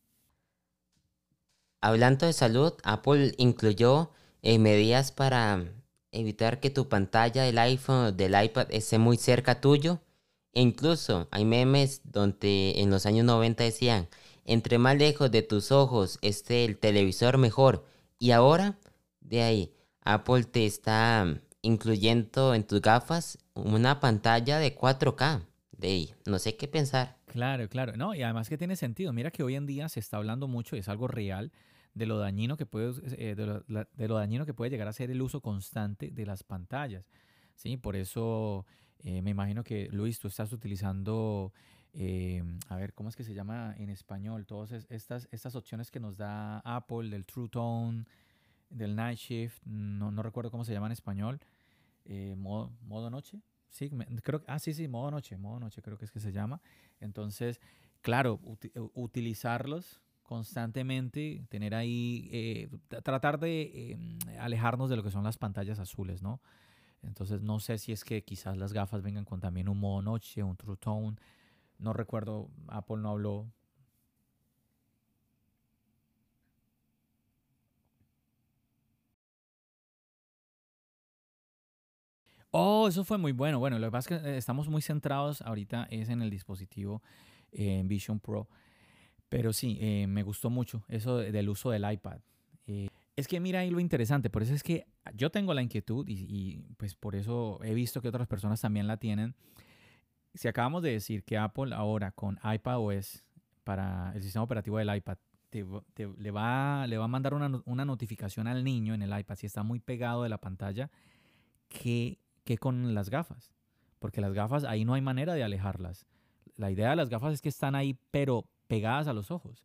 Hablando de salud, Apple incluyó eh, medidas para evitar que tu pantalla del iPhone o del iPad esté muy cerca tuyo. E incluso hay memes donde en los años 90 decían, entre más lejos de tus ojos esté el televisor mejor. Y ahora, de ahí, Apple te está incluyendo en tus gafas una pantalla de 4K. De ahí, no sé qué pensar. Claro, claro. No, y además que tiene sentido. Mira que hoy en día se está hablando mucho, y es algo real, de lo dañino que puede, eh, de, lo, dañino que puede llegar a ser el uso constante de las pantallas. Sí, por eso eh, me imagino que Luis, tú estás utilizando, eh, a ver, ¿cómo es que se llama en español? Todas estas, estas opciones que nos da Apple del True Tone, del Night Shift, no, no recuerdo cómo se llama en español, modo, modo noche. Sí, creo ah, sí, sí, modo noche, modo noche creo que es que se llama. Entonces, claro, utilizarlos constantemente, tener ahí, eh, tratar de em, alejarnos de lo que son las pantallas azules, ¿no? Entonces, no sé si es que quizás las gafas vengan con también un modo noche, un True Tone. No recuerdo, Apple no habló Oh, eso fue muy bueno. Bueno, lo que pasa es que eh, estamos muy centrados ahorita es en el dispositivo eh, Vision Pro. Pero sí, eh, me gustó mucho eso del uso del iPad. es que mira ahí lo interesante, por eso es que yo tengo la inquietud y, pues por eso he visto que otras personas también la tienen. Si acabamos de decir que Apple ahora con iPadOS para el sistema operativo del iPad le, va, le va a mandar una, una notificación al niño en el iPad si está muy pegado de la pantalla que que con las gafas, porque las gafas ahí no hay manera de alejarlas. La idea de las gafas es que están ahí, pero pegadas a los ojos.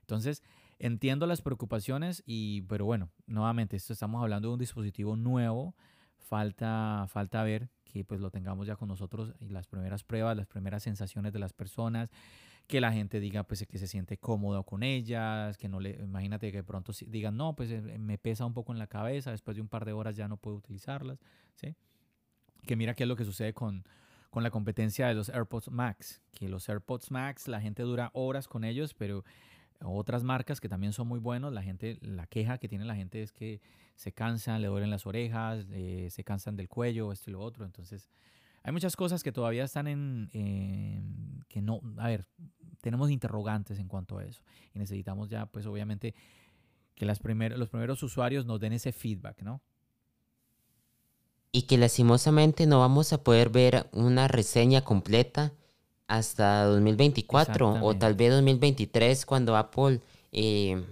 Entonces, entiendo las preocupaciones y, pero bueno, nuevamente, esto estamos hablando de un dispositivo nuevo, falta, falta ver que pues lo tengamos ya con nosotros y las primeras pruebas, las primeras sensaciones de las personas, que la gente diga pues que se siente cómodo con ellas, que no le, imagínate que de pronto digan, no, pues eh, me pesa un poco en la cabeza, después de un par de horas ya no puedo utilizarlas, ¿sí? que mira qué es lo que sucede con, con la competencia de los AirPods Max, que los AirPods Max la gente dura horas con ellos, pero otras marcas que también son muy buenos, la gente, la queja que tiene la gente es que se cansan, le duelen las orejas, eh, se cansan del cuello, esto y lo otro. Entonces, hay muchas cosas que todavía están en, que no, a ver, tenemos interrogantes en cuanto a eso y necesitamos ya, pues obviamente, que las los primeros usuarios nos den ese feedback, ¿no? Y que lastimosamente no vamos a poder ver una reseña completa hasta 2024 o tal vez 2023 cuando Apple eh,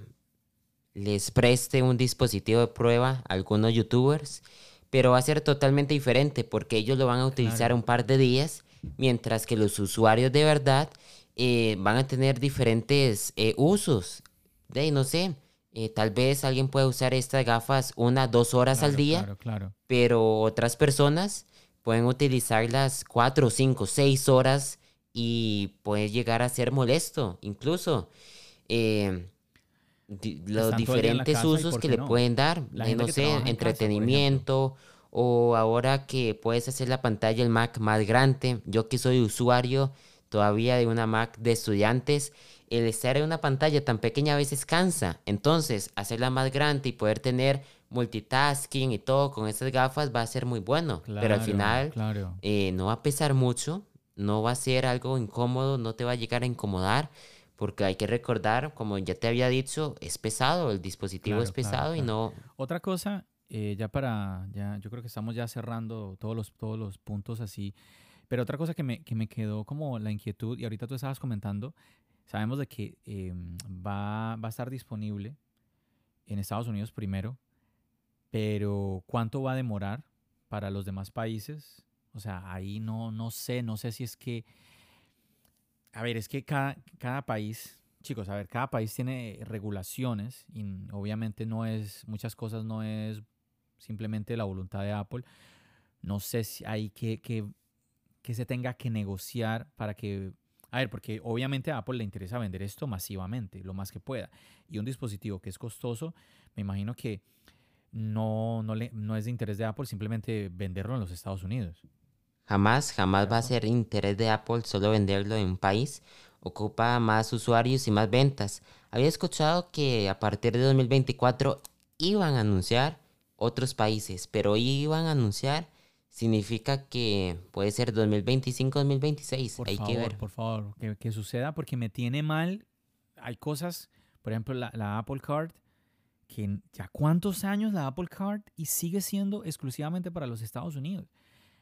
les preste un dispositivo de prueba a algunos youtubers, pero va a ser totalmente diferente porque ellos lo van a utilizar un par de días, mientras que los usuarios de verdad eh, van a tener diferentes eh, usos. De, no sé, tal vez alguien puede usar estas gafas una, dos horas al día, pero otras personas pueden utilizarlas cuatro, cinco, seis horas y puede llegar a ser molesto, incluso. Eh, los diferentes usos que le pueden dar, eh, no sé, entretenimiento o ahora que puedes hacer la pantalla del Mac más grande. Yo que soy usuario todavía de una Mac de estudiantes, el estar en una pantalla tan pequeña a veces cansa. Entonces, hacerla más grande y poder tener multitasking y todo con esas gafas va a ser muy bueno. Pero al final eh, no va a pesar mucho no va a ser algo incómodo, no te va a llegar a incomodar, porque hay que recordar, como ya te había dicho, es pesado, el dispositivo es pesado y no... Otra cosa, eh, ya para, ya, yo creo que estamos ya cerrando todos los, todos los puntos así, pero otra cosa que me, que me quedó como la inquietud, y ahorita tú estabas comentando, sabemos de que em, va, va a estar disponible en Estados Unidos primero, pero ¿cuánto va a demorar para los demás países? O sea, ahí no, no sé, no sé si es que... A ver, es que cada, cada país, chicos, a ver, cada país tiene regulaciones y obviamente no es, muchas cosas no es simplemente la voluntad de Apple. No sé si hay que, que, que se tenga que negociar para que a ver, porque obviamente a Apple le interesa vender esto masivamente, lo más que pueda. Y un dispositivo que es costoso, me imagino que no, no, le, no es de interés de Apple simplemente venderlo en los Estados Unidos. Jamás, jamás va a ser interés de Apple solo venderlo en un país. Ocupa más usuarios y más ventas. Había escuchado que a partir de 2024 iban a anunciar otros países, pero iban a anunciar significa que puede ser 2025-2026. Hay que ver. Por favor, que, suceda porque me tiene mal. Hay cosas, por ejemplo, la, la Apple Card, que ya cuántos años la Apple Card y sigue siendo exclusivamente para los Estados Unidos.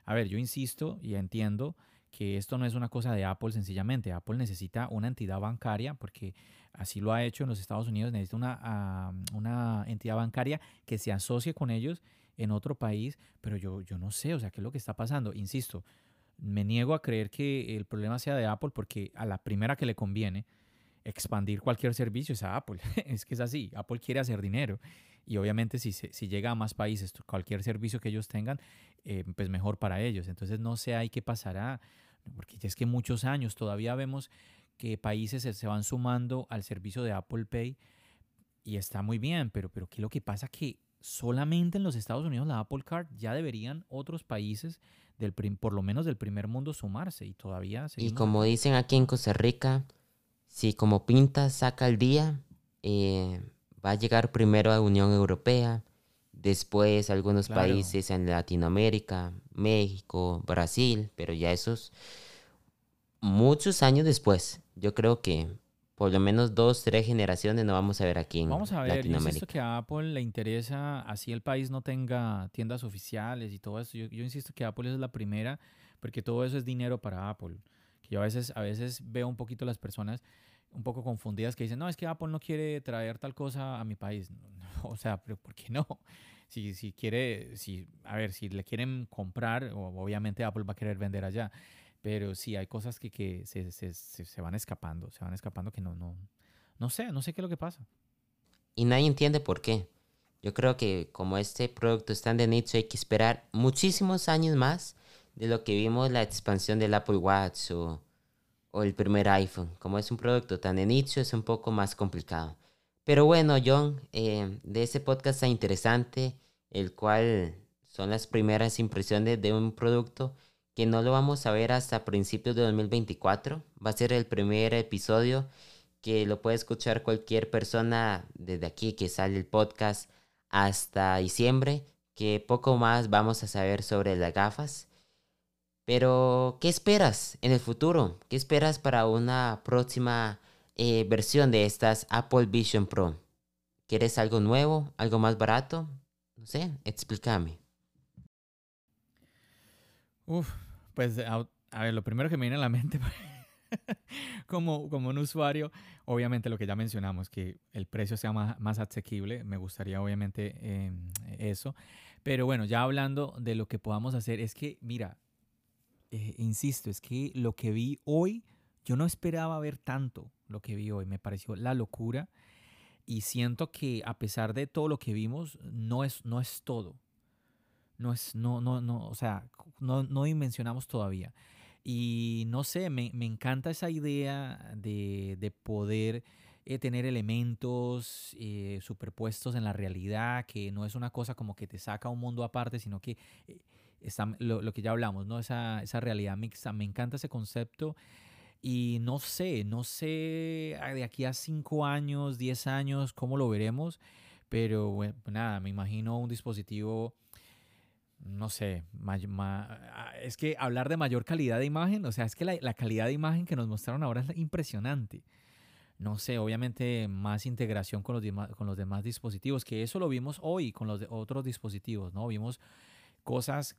A ver, yo insisto y entiendo que esto no es una cosa de Apple sencillamente. Apple necesita una entidad bancaria porque así lo ha hecho en los Estados Unidos. Necesita una, una entidad bancaria que se asocie con ellos en otro país. Pero yo, yo no sé, o sea, ¿qué es lo que está pasando? Insisto, me niego a creer que el problema sea de Apple porque a la primera que le conviene expandir cualquier servicio es a Apple. es que es así. Apple quiere hacer dinero. Y obviamente si, si llega a más países, cualquier servicio que ellos tengan, eh, pues mejor para ellos. Entonces no sé ahí qué pasará, porque ya es que muchos años todavía vemos que países se, van sumando al servicio de Apple Pay y está muy bien, pero, pero ¿qué es lo que pasa? Que solamente en los Estados Unidos la Apple Card ya deberían otros países del por lo menos del primer mundo sumarse y todavía y como dicen aquí en Costa Rica si como pinta saca el día eh, va a llegar primero a Unión Europea, después algunos países en Latinoamérica, México, Brasil, pero ya esos muchos años después. Yo creo que por lo menos dos, tres generaciones no vamos a ver aquí en Vamos a ver, Latinoamérica. yo insisto que a Apple le interesa, así el país no tenga tiendas oficiales y todo eso. Yo, yo insisto que Apple es la primera, porque todo eso es dinero para Apple. Que yo a veces, a veces veo un poquito las personas un poco confundidas que dicen, no, es que Apple no quiere traer tal cosa a mi país. o sea, pero ¿por qué no? Si, si quiere, si, a ver, si le quieren comprar, obviamente Apple va a querer vender allá. Pero sí, hay cosas que, que se, se, se, van escapando, se van escapando que no, no, no sé, no sé qué es lo que pasa. Y nadie entiende por qué. Yo creo que como este producto es tan de nicho, hay que esperar muchísimos años más de lo que vimos la expansión del Apple Watch o o el primer iPhone. Como es un producto tan de es un poco más complicado. Pero bueno, John, eh, de ese podcast tan interesante, el cual son las primeras impresiones de un producto que no lo vamos a ver hasta principios de 2024. Va a ser el primer episodio que lo puede escuchar cualquier persona desde aquí que sale el podcast hasta diciembre, que poco más vamos a saber sobre las gafas. Pero, ¿qué esperas en el futuro? ¿Qué esperas para una próxima eh, versión de estas Apple Vision Pro? ¿Quieres algo nuevo? ¿Algo más barato? No sé, explícame. Uf, pues a, ver, lo primero que me viene a la mente como, como un usuario, obviamente lo que ya mencionamos, que el precio sea más, más asequible, me gustaría obviamente em, eso. Pero bueno, ya hablando de lo que podamos hacer, es que, mira, eh, insisto, es que lo que vi hoy, yo no esperaba ver tanto lo que vi hoy, me pareció la locura y siento que a pesar de todo lo que vimos, no es, no es todo. No es, no, no, no, o sea, no, no dimensionamos todavía. Y no sé, me, me encanta esa idea de, de poder eh, tener elementos eh, superpuestos en la realidad, que no es una cosa como que te saca un mundo aparte, sino que eh, lo, lo, que ya hablamos, ¿no? Esa, esa realidad mixta. Me encanta ese concepto. Y no sé, no sé ah, de aquí a cinco años, diez años, cómo lo veremos. Pero bueno, nada, me imagino un dispositivo no sé, ah, es que hablar de mayor calidad de imagen, o sea, es que la, la, calidad de imagen que nos mostraron ahora es impresionante. No sé, obviamente más integración con los, con los demás dispositivos, que eso lo vimos hoy con los otros dispositivos, ¿no? Vimos cosas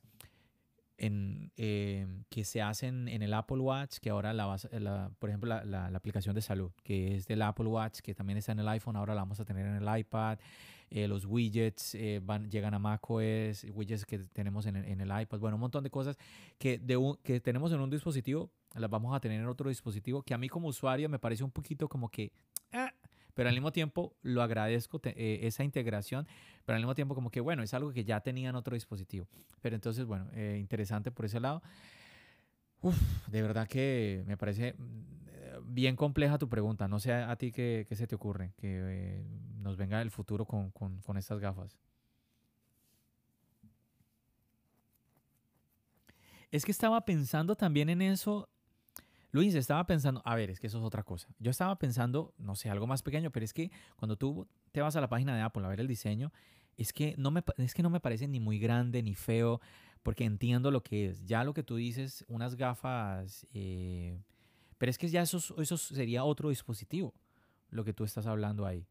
en, eh, que se hacen en el Apple Watch, que ahora, la, la por ejemplo, la, la, la, aplicación de salud, que es del Apple Watch, que también está en el iPhone, ahora la vamos a tener en el iPad. Eh, los widgets eh, van, llegan a macOS, widgets que tenemos en en el, iPad, bueno, un montón de cosas que, de que tenemos en un dispositivo, las vamos a tener en otro dispositivo, que a mí como usuario me parece un poquito como que, pero al mismo tiempo lo agradezco eh, esa integración, pero al mismo tiempo como que, bueno, es algo que ya tenía en otro dispositivo. Pero entonces, bueno, interesante por ese lado. Uf, de verdad que me parece bien compleja tu pregunta. No sé a, ti qué, se te ocurre que eh, nos venga el futuro con, con, estas gafas. Es que estaba pensando también en eso. Luis, estaba pensando, a ver, es que eso es otra cosa. Yo estaba pensando, no sé, algo más pequeño, pero es que cuando tú te vas a la página de Apple a ver el diseño, es que no me, es que no me parece ni muy grande ni feo, porque entiendo lo que es. Ya lo que tú dices, unas gafas eh, pero es que ya eso, eso sería otro dispositivo, lo que tú estás hablando ahí.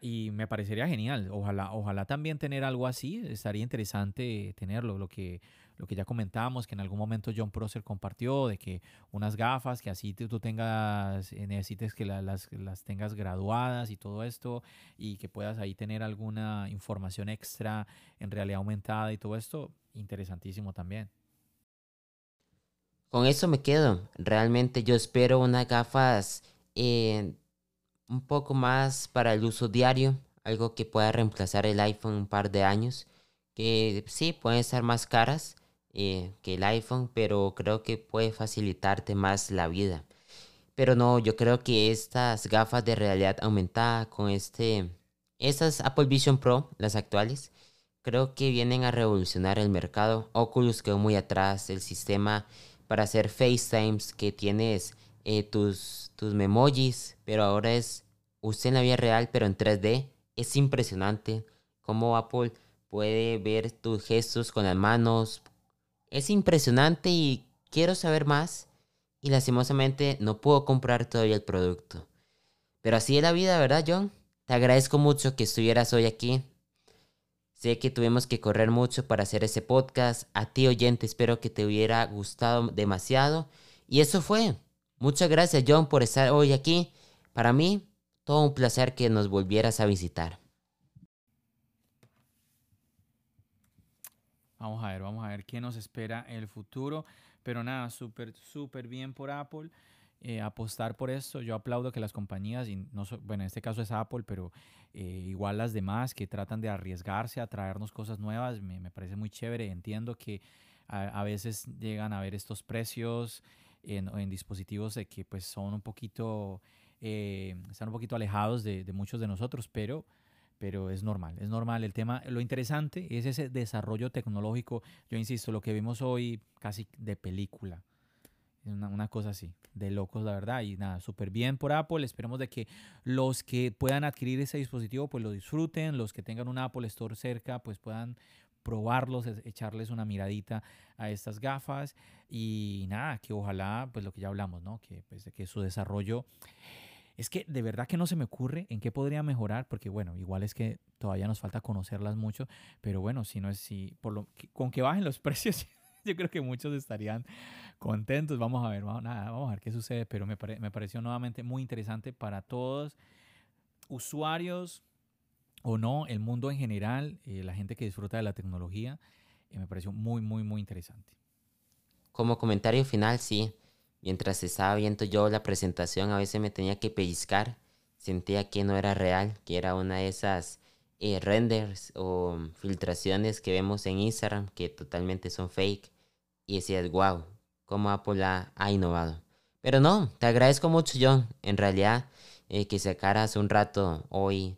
Y, me parecería genial. Ojalá, ojalá también tener algo así. Estaría interesante tenerlo. Lo que, lo que ya comentábamos, que en algún momento John Prosser compartió, de que unas gafas que así tú tengas, eh, necesites que las, las tengas graduadas y todo esto, y que puedas ahí tener alguna información extra en realidad aumentada y todo esto, interesantísimo también. Con eso me quedo. Realmente yo espero unas gafas eh, un poco más para el uso diario, algo que pueda reemplazar el iPhone un par de años, que sí pueden ser más caras eh, que el iPhone, pero creo que puede facilitarte más la vida. Pero no, yo creo que estas gafas de realidad aumentada con este, estas Apple Vision Pro, las actuales, creo que vienen a revolucionar el mercado. Oculus quedó muy atrás, el sistema para hacer FaceTimes que tienes eh, tus, tus memojis, pero ahora es usted en la vida real, pero en 3D. Es impresionante cómo Apple puede ver tus gestos con las manos. Es impresionante y quiero saber más. Y lastimosamente no puedo comprar todavía el producto. Pero así es la vida, ¿verdad, John? Te agradezco mucho que estuvieras hoy aquí. Sé que tuvimos que correr mucho para hacer ese podcast. A ti oyente espero que te hubiera gustado demasiado. Y eso fue. Muchas gracias John por estar hoy aquí. Para mí, todo un placer que nos volvieras a visitar. Vamos a ver, vamos a ver qué nos espera el futuro. Pero nada, súper, súper bien por Apple. Eh, apostar por esto. Yo aplaudo que las compañías, y no bueno, en este caso es Apple, pero eh, igual las demás que tratan de arriesgarse a traernos cosas nuevas, me, parece muy chévere. Entiendo que a, veces llegan a ver estos precios en, en, dispositivos de que pues son un poquito, eh, están un poquito alejados de, de, muchos de nosotros, pero, pero es normal, es normal. El tema, lo interesante es ese desarrollo tecnológico, yo insisto, lo que vimos hoy casi de película. Una, una, cosa así, de locos, la verdad. Y nada, súper bien por Apple. Esperemos de que los que puedan adquirir ese dispositivo, pues lo disfruten. Los que tengan un Apple Store cerca, pues puedan probarlos, echarles una miradita a estas gafas. Y nada, que ojalá, pues lo que ya hablamos, ¿no? Que, pues, que su desarrollo es que de verdad que no se me ocurre en qué podría mejorar, porque bueno, igual es que todavía nos falta conocerlas mucho, pero bueno, si no es si por lo con que bajen los precios, yo creo que muchos estarían contentos. Vamos a ver, vamos, nada, vamos a ver qué sucede, pero me, me pareció nuevamente muy interesante para todos usuarios o no, el mundo en general, eh, la gente que disfruta de la tecnología, eh, me pareció muy, muy, muy interesante. Como comentario final, sí Mientras estaba viendo yo la presentación, a veces me tenía que pellizcar. Sentía que no era real, que era una de esas eh, renders o filtraciones que vemos en Instagram que totalmente son fake. Y decías, wow, cómo Apple ha, innovado. Pero no, te agradezco mucho, John. En realidad, eh, que sacaras un rato hoy,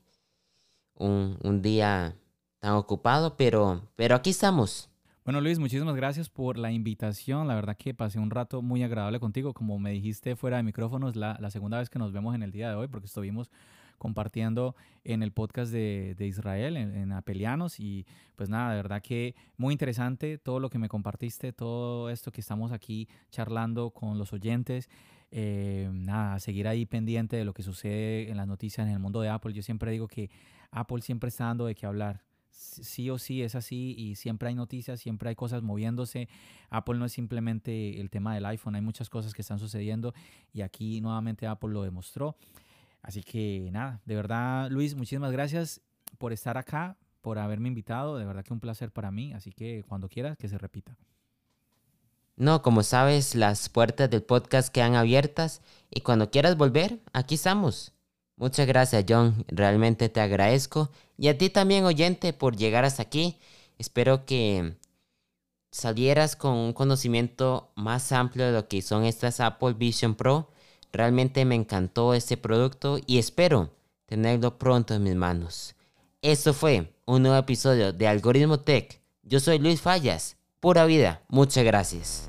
un, un día tan ocupado, pero, pero aquí estamos. Bueno, Luis, muchísimas gracias por la invitación. La verdad que pasé un rato muy agradable contigo. Como me dijiste fuera de micrófonos, la, la segunda vez que nos vemos en el día de hoy, porque estuvimos compartiendo en el podcast de, de Israel, en, Apelianos. Y pues nada, de verdad que muy interesante todo lo que me compartiste, todo esto que estamos aquí charlando con los oyentes. Eh, nada, seguir ahí pendiente de lo que sucede en las noticias en el mundo de Apple. Yo siempre digo que Apple siempre está dando de qué hablar sí o sí es así y siempre hay noticias, siempre hay cosas moviéndose. Apple no es simplemente el tema del iPhone, hay muchas cosas que están sucediendo y aquí nuevamente Apple lo demostró. Así que nada, de verdad Luis, muchísimas gracias por estar acá, por haberme invitado, de verdad que un placer para mí, así que cuando quieras que se repita. No, como sabes, las puertas del podcast quedan abiertas y cuando quieras volver, aquí estamos. Muchas gracias John, realmente te agradezco. Y a ti también oyente por llegar hasta aquí. Espero que salieras con un conocimiento más amplio de lo que son estas Apple Vision Pro. Realmente me encantó este producto y espero tenerlo pronto en mis manos. Esto fue un nuevo episodio de Algoritmo Tech. Yo soy Luis Fallas. Pura vida. Muchas gracias.